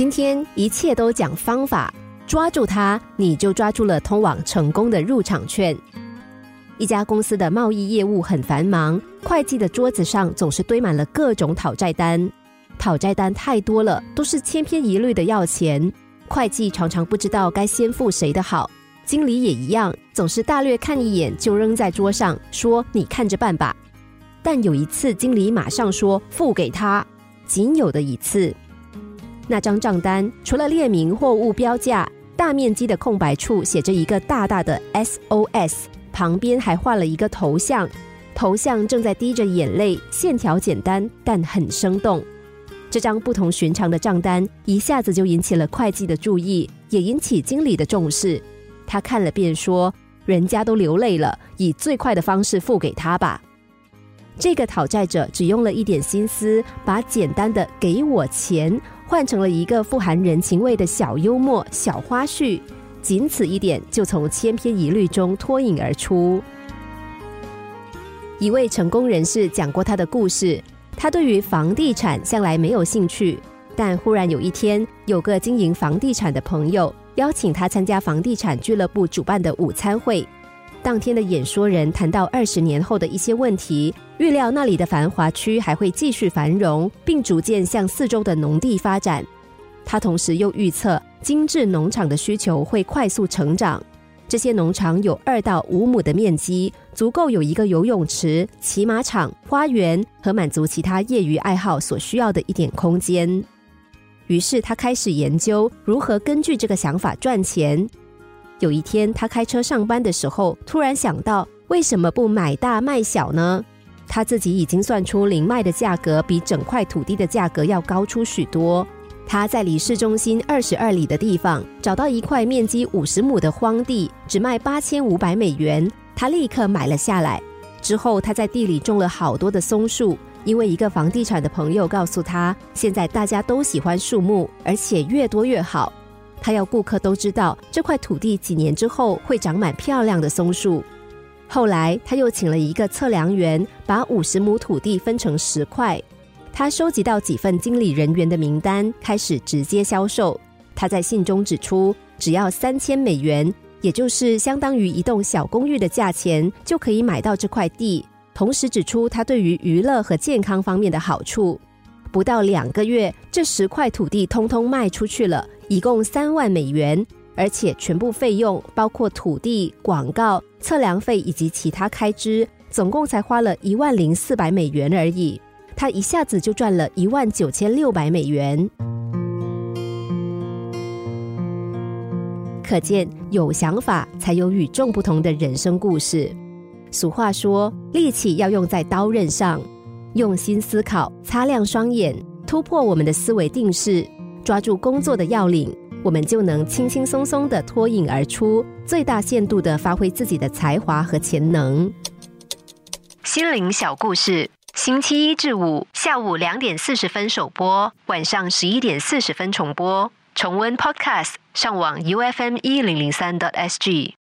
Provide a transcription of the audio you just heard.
今天一切都讲方法，抓住它，你就抓住了通往成功的入场券。一家公司的贸易业务很繁忙，会计的桌子上总是堆满了各种讨债单，讨债单太多了，都是千篇一律的要钱。会计常常不知道该先付谁的好，经理也一样，总是大略看一眼就扔在桌上，说你看着办吧。但有一次，经理马上说付给他，仅有的一次。那张账单除了列明货物标价，大面积的空白处写着一个大大的 SOS，旁边还画了一个头像，头像正在滴着眼泪，线条简单但很生动。这张不同寻常的账单一下子就引起了会计的注意，也引起经理的重视。他看了便说：“人家都流泪了，以最快的方式付给他吧。”这个讨债者只用了一点心思，把简单的“给我钱”换成了一个富含人情味的小幽默、小花絮，仅此一点就从千篇一律中脱颖而出。一位成功人士讲过他的故事，他对于房地产向来没有兴趣，但忽然有一天，有个经营房地产的朋友邀请他参加房地产俱乐部主办的午餐会。当天的演说人谈到二十年后的一些问题。预料那里的繁华区还会继续繁荣，并逐渐向四周的农地发展。他同时又预测精致农场的需求会快速成长。这些农场有二到五亩的面积，足够有一个游泳池、骑马场、花园和满足其他业余爱好所需要的一点空间。于是他开始研究如何根据这个想法赚钱。有一天，他开车上班的时候，突然想到：为什么不买大卖小呢？他自己已经算出零卖的价格比整块土地的价格要高出许多。他在离市中心二十二里的地方找到一块面积五十亩的荒地，只卖八千五百美元。他立刻买了下来。之后，他在地里种了好多的松树，因为一个房地产的朋友告诉他，现在大家都喜欢树木，而且越多越好。他要顾客都知道这块土地几年之后会长满漂亮的松树。后来，他又请了一个测量员，把五十亩土地分成十块。他收集到几份经理人员的名单，开始直接销售。他在信中指出，只要三千美元，也就是相当于一栋小公寓的价钱，就可以买到这块地。同时指出他对于娱乐和健康方面的好处。不到两个月，这十块土地通通卖出去了，一共三万美元。而且全部费用包括土地、广告、测量费以及其他开支，总共才花了一万零四百美元而已。他一下子就赚了一万九千六百美元。可见有想法才有与众不同的人生故事。俗话说，力气要用在刀刃上，用心思考，擦亮双眼，突破我们的思维定式，抓住工作的要领。我们就能轻轻松松的脱颖而出，最大限度的发挥自己的才华和潜能。心灵小故事，星期一至五下午两点四十分首播，晚上十一点四十分重播。重温 Podcast，上网 U F M 一零零三 t S G。